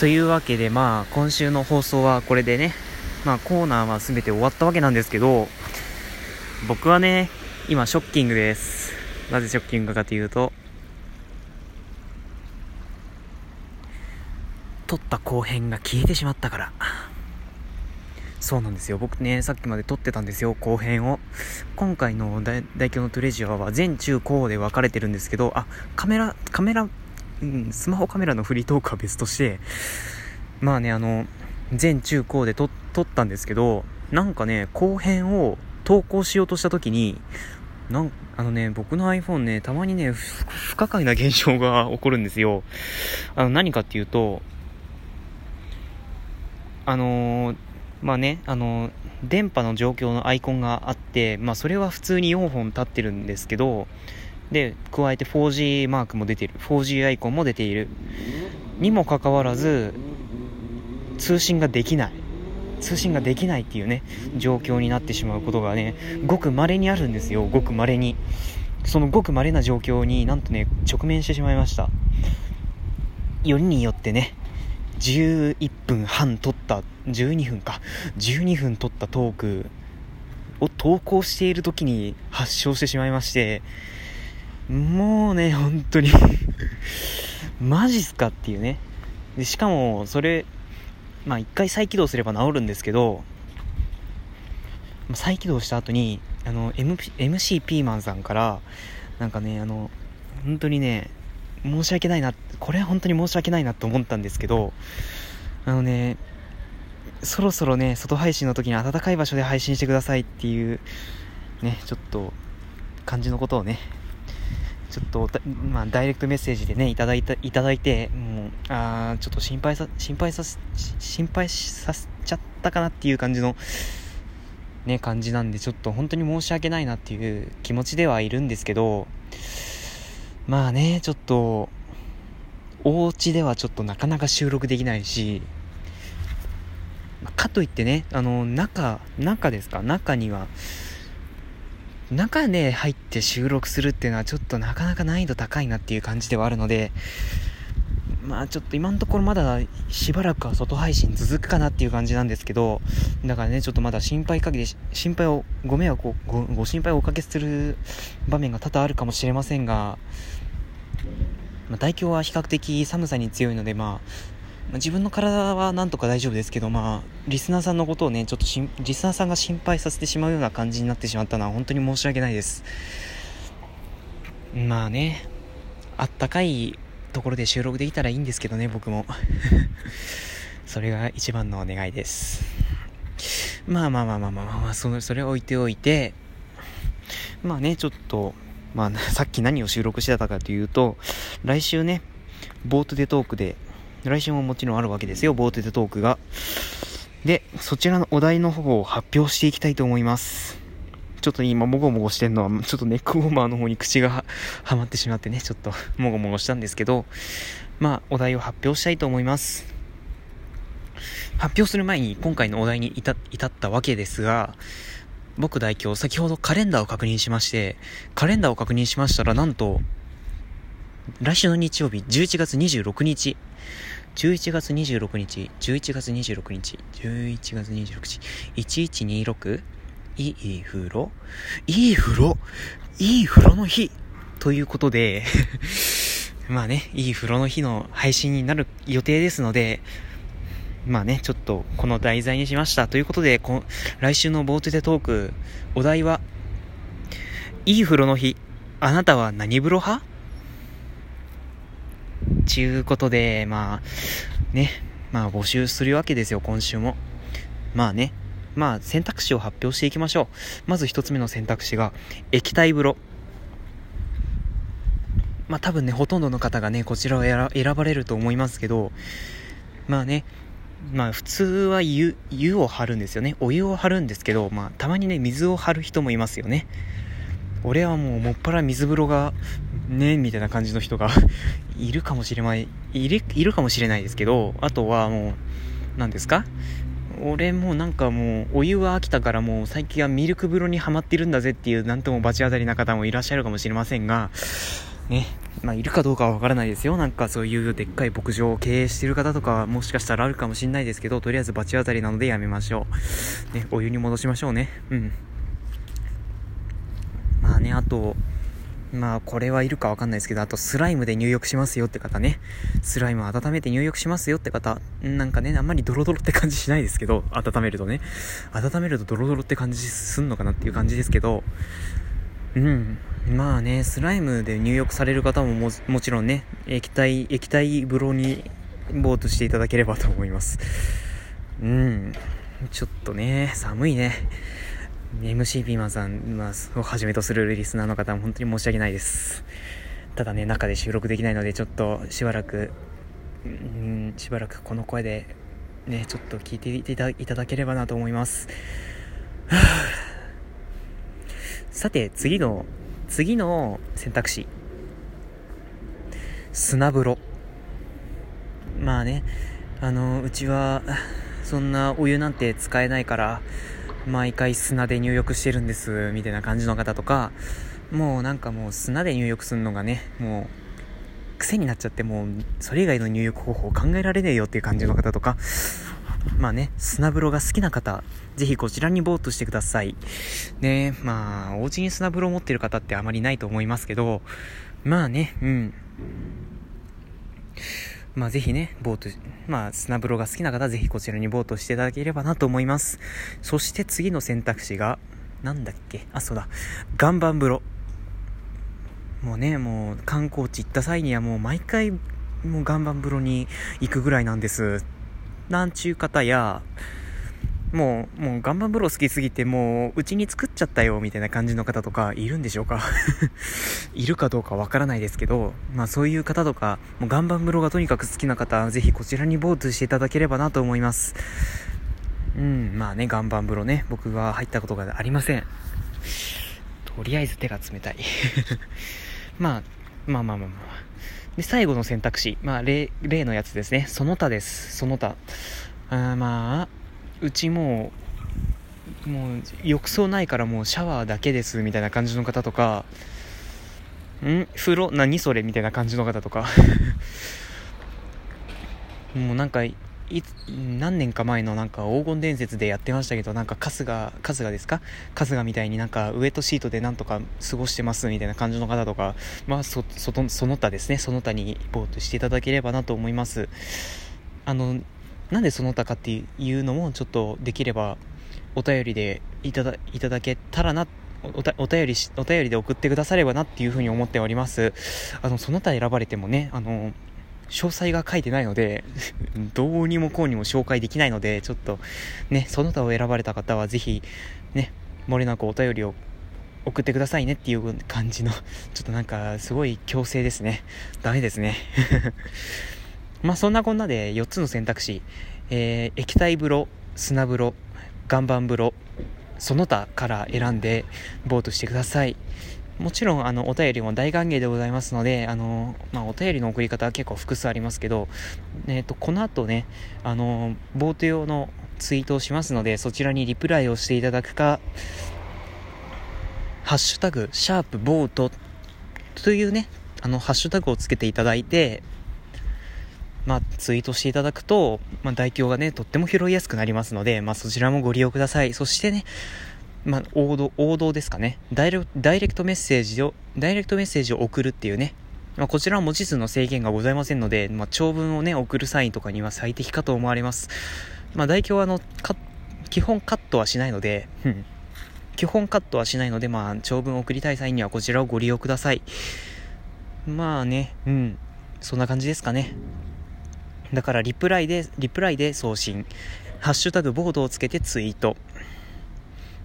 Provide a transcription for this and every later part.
というわけで、まあ、今週の放送はこれでね、まあ、コーナーは全て終わったわけなんですけど、僕はね、今、ショッキングです。なぜショッキングかというと、撮った後編が消えてしまったから。そうなんですよ。僕ね、さっきまで撮ってたんですよ、後編を。今回の大大京のトレジュアは全中高で分かれてるんですけど、あ、カメラ、カメラ、うん、スマホカメラのフリートークは別として、まあね、あの、全中高で撮撮ったんですけど、なんかね、後編を投稿しようとした時に、なんあのね、僕の iPhone ね、たまにね、不可解な現象が起こるんですよ。あの、何かっていうと、あのーまあね、あの、電波の状況のアイコンがあって、まあそれは普通に4本立ってるんですけど、で、加えて 4G マークも出てる。4G アイコンも出ている。にもかかわらず、通信ができない。通信ができないっていうね、状況になってしまうことがね、ごく稀にあるんですよ。ごく稀に。そのごく稀な状況になんとね、直面してしまいました。よりによってね、11分半撮った、12分か、12分撮ったトークを投稿している時に発症してしまいまして、もうね、本当にマジっすかっていうね。で、しかも、それ、まあ一回再起動すれば治るんですけど、再起動した後に、あの、MP、MC ピーマンさんから、なんかね、あの、本当にね、申し訳ないな、これは本当に申し訳ないなと思ったんですけど、あのね、そろそろね、外配信の時に暖かい場所で配信してくださいっていう、ね、ちょっと、感じのことをね、ちょっと、まあ、ダイレクトメッセージでね、いただいた、いただいて、もう、あちょっと心配さ、心配さ、心配させちゃったかなっていう感じの、ね、感じなんで、ちょっと本当に申し訳ないなっていう気持ちではいるんですけど、まあね、ちょっと、お家ではちょっとなかなか収録できないし、かといってね、あの、中、中ですか？中には、中で入って収録するっていうのはちょっとなかなか難易度高いなっていう感じではあるので、まあちょっと今のところまだしばらくは外配信続くかなっていう感じなんですけど、だからね、ちょっとまだ心配かけて、心配を、ご迷惑をご、ご心配をおかけする場面が多々あるかもしれませんが、まあ、大凶は比較的寒さに強いので、まあ、ま自分の体はなんとか大丈夫ですけど、まあ、リスナーさんのことをね、ちょっとリスナーさんが心配させてしまうような感じになってしまったのは本当に申し訳ないです。まあね、あったかいところで収録できたらいいんですけどね、僕も。それが一番のお願いです。まあまあまあまあまあまあ、まあ、そそれを置いておいて、まあね、ちょっと、まあ、さっき何を収録してたかというと、来週ね、ボートでトークで、来週ももちろんあるわけですよ、ボートでトークが。で、そちらのお題の方を発表していきたいと思います。ちょっと今、もごもごしてんのは、ちょっとネックウォーマーの方に口がは まってしまってね、ちょっと もごもごしたんですけど、まあ、お題を発表したいと思います。発表する前に今回のお題に至ったわけですが、僕代表、先ほどカレンダーを確認しまして、カレンダーを確認しましたら、なんと、来週の日曜日、11月26日、11月26日、11月26日、11月26日、1126? いい風呂？いい風呂？いい風呂の日？ということで まあね、いい風呂の日の配信になる予定ですので、まあね、ちょっとこの題材にしました。ということで、こ来週のボートでトーク、お題は、いい風呂の日、あなたは何風呂派？ちゅうことで、まあ、ね、まあ募集するわけですよ、今週も。まあね、まあ選択肢を発表していきましょう。まず一つ目の選択肢が、液体風呂。まあ多分ね、ほとんどの方がね、こちらを選ばれると思いますけど、まあね、まあ普通は湯、湯を張るんですよね。お湯を張るんですけど、まあたまにね、水を張る人もいますよね。俺はもうもっぱら水風呂が、ね、みたいな感じの人が いるかもしれない、いる、いるかもしれないですけど、あとはもう、何ですか？俺もなんかもう、お湯は飽きたからもう最近はミルク風呂にはまってるんだぜっていう、なんとも罰当たりな方もいらっしゃるかもしれませんが、ね、まあ、いるかどうかはわからないですよ。なんかそういうでっかい牧場を経営してる方とかもしかしたらあるかもしれないですけど、とりあえず罰当たりなのでやめましょう。ね、お湯に戻しましょうね。うん。まあね、あと、まあこれはいるかわかんないですけど、あとスライムで入浴しますよって方ね。スライム温めて入浴しますよって方。なんかね、あんまりドロドロって感じしないですけど、温めるとね。温めるとドロドロって感じすんのかなっていう感じですけど、うん。まあね、スライムで入浴される方もももちろんね、液体、液体風呂にボートしていただければと思います。うん。ちょっとね、寒いね。MC ピーマンさん、をはじめとするリスナーの方も本当に申し訳ないです。ただね、中で収録できないので、ちょっとしばらく、うん、しばらくこの声で、ね、ちょっと聞いていたいただければなと思います。さて、次の、次の選択肢。砂風呂。まあね、あの、うちは、そんなお湯なんて使えないから、毎回砂で入浴してるんです、みたいな感じの方とか、もうなんかもう砂で入浴するのがね、もう癖になっちゃってもうそれ以外の入浴方法考えられねえよっていう感じの方とか、まあね、砂風呂が好きな方、ぜひこちらにボートしてください。ねまあ、お家に砂風呂持ってる方ってあまりないと思いますけど、まあね、うん。まあぜひね、ボート、まあ砂風呂が好きな方はぜひこちらにボートしていただければなと思います。そして次の選択肢が、なんだっけ？あ、そうだ。岩盤風呂。もうね、もう観光地行った際にはもう毎回、もう岩盤風呂に行くぐらいなんです。なんちゅう方や、もう、もう岩盤風呂好きすぎて、もう、うちに作っちゃったよ、みたいな感じの方とか、いるんでしょうか？いるかどうかわからないですけど、まあそういう方とか、もう岩盤風呂がとにかく好きな方、ぜひこちらにボートしていただければなと思います。うん、まあね、岩盤風呂ね、僕は入ったことがありません。とりあえず手が冷たい まあ、まあまあまあまあ。で、最後の選択肢。まあ、例、例のやつですね。その他です。その他。あまあ、うちもうもう浴槽ないからもうシャワーだけですみたいな感じの方とかん？風呂？何それ？みたいな感じの方とか。もうなんかい何年か前のなんか黄金伝説でやってましたけどなんか春日春日ですか？春日みたいになんかウエットシートでなんとか過ごしてますみたいな感じの方とかまあそそその他ですね。その他にボートしていただければなと思います。あのなんでその他かっていうのもちょっとできればお便りでいただいただけたらなお便りお便りで送ってくださればなっていうふうに思っております。あのその他選ばれてもねあの詳細が書いてないので どうにもこうにも紹介できないのでちょっとねその他を選ばれた方はぜひね漏れなくお便りを送ってくださいねっていう感じのちょっとなんかすごい強制ですね。ダメですね。まあそんなこんなで4つの選択肢、えー、液体風呂、砂風呂、岩盤風呂、その他から選んでボートしてください。もちろん、あの、お便りも大歓迎でございますので、あの、まあ、お便りの送り方は結構複数ありますけど、えっ、ー、と、この後ね、あの、ボート用のツイートをしますので、そちらにリプライをしていただくか、ハッシュタグ、シャープボートというね、あの、ハッシュタグをつけていただいて、まあ、ツイートしていただくと、まあ、代表がね、とっても拾いやすくなりますので、まあ、そちらもご利用ください。そしてね、まあ、王道、王道ですかね。ダイレクトメッセージを、ダイレクトメッセージを送るっていうね、まあ、こちらは文字数の制限がございませんので、まあ、長文をね、送る際とかには最適かと思われます。まあ、代表はあの、基本カットはしないので、基本カットはしないので、まあ、長文を送りたい際にはこちらをご利用ください。まあね、うん、そんな感じですかね。だからリプライで、リプライで送信。ハッシュタグボードをつけてツイート。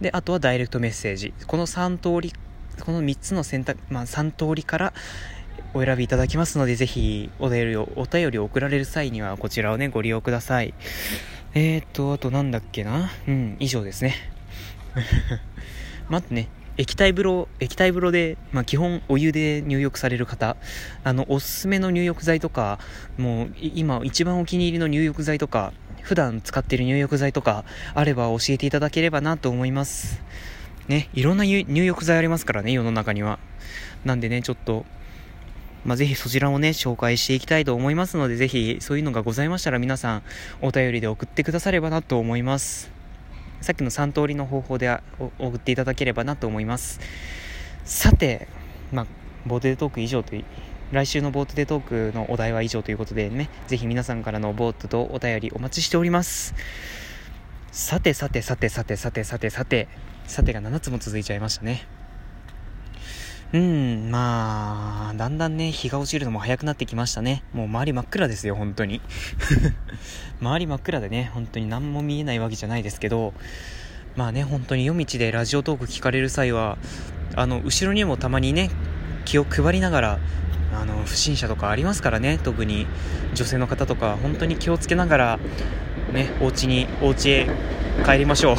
で、あとはダイレクトメッセージ。この3通り、この3つの選択、まあ3通りからお選びいただきますので、ぜひお便りを、お便りを送られる際にはこちらをね、ご利用ください。えーと、あとなんだっけなうん、以上ですね。待ってね、液体風呂、液体風呂で、まあ、基本お湯で入浴される方、あの、おすすめの入浴剤とか、もう、今一番お気に入りの入浴剤とか、普段使っている入浴剤とか、あれば教えていただければなと思います。ね、いろんな入浴剤ありますからね、世の中には。なんでね、ちょっと、まあ、ぜひそちらをね、紹介していきたいと思いますので、ぜひそういうのがございましたら皆さんお便りで送ってくださればなと思います。さっきの3通りの方法で送っていただければなと思います。さて、まあ、ボートデトーク以上という、来週のボートデトークのお題は以上ということでね、ぜひ皆さんからのボートとお便りお待ちしております。さてさてさてさてさてさてさて、さてが7つも続いちゃいましたね。うん、まあ、だんだんね、日が落ちるのも早くなってきましたね。もう周り真っ暗ですよ、本当に。周り真っ暗でね、本当に何も見えないわけじゃないですけど、まあね、本当に夜道でラジオトーク聞かれる際は、あの、後ろにもたまにね、気を配りながら、あの、不審者とかありますからね、特に女性の方とか、本当に気をつけながら、ね、お家に、お家へ帰りましょう。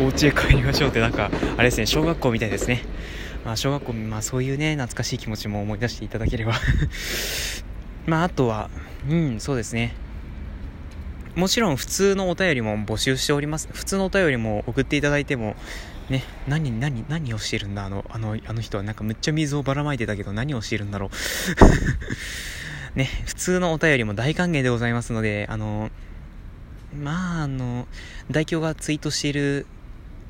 お家へ帰りましょうってなんか、あれですね、小学校みたいですね。まあ、小学校、まあ、そういうね、懐かしい気持ちも思い出していただければ まあ、あとは、うん、そうですね。もちろん普通のお便りも募集しております。普通のお便りも送っていただいても、ね、何、何、何をしてるんだあの、あの、あの人はなんかむっちゃ水をばらまいてたけど何をしてるんだろう ね、普通のお便りも大歓迎でございますので、あの、まあ、あの、代表がツイートしている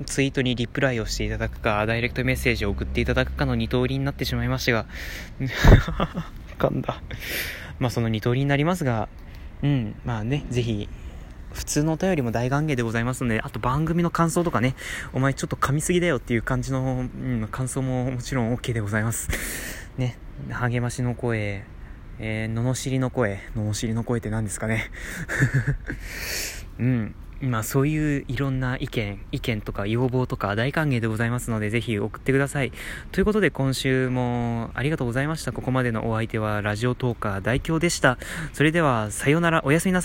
ツイートにリプライをしていただくか、ダイレクトメッセージを送っていただくかの二通りになってしまいましたが、噛んだ。まあその二通りになりますが、うん、まあね、ぜひ、普通のお便りも大歓迎でございますので、あと番組の感想とかね、お前ちょっと噛みすぎだよっていう感じの、うん、感想ももちろん OK でございます。ね、励ましの声、えー、罵りの声、罵りの声って何ですかね。うん。まあそういういろんな意見、意見とか要望とか大歓迎でございますのでぜひ送ってください。ということで今週もありがとうございました。ここまでのお相手はラジオトーカー大京でした。それではさようなら、おやすみなさい。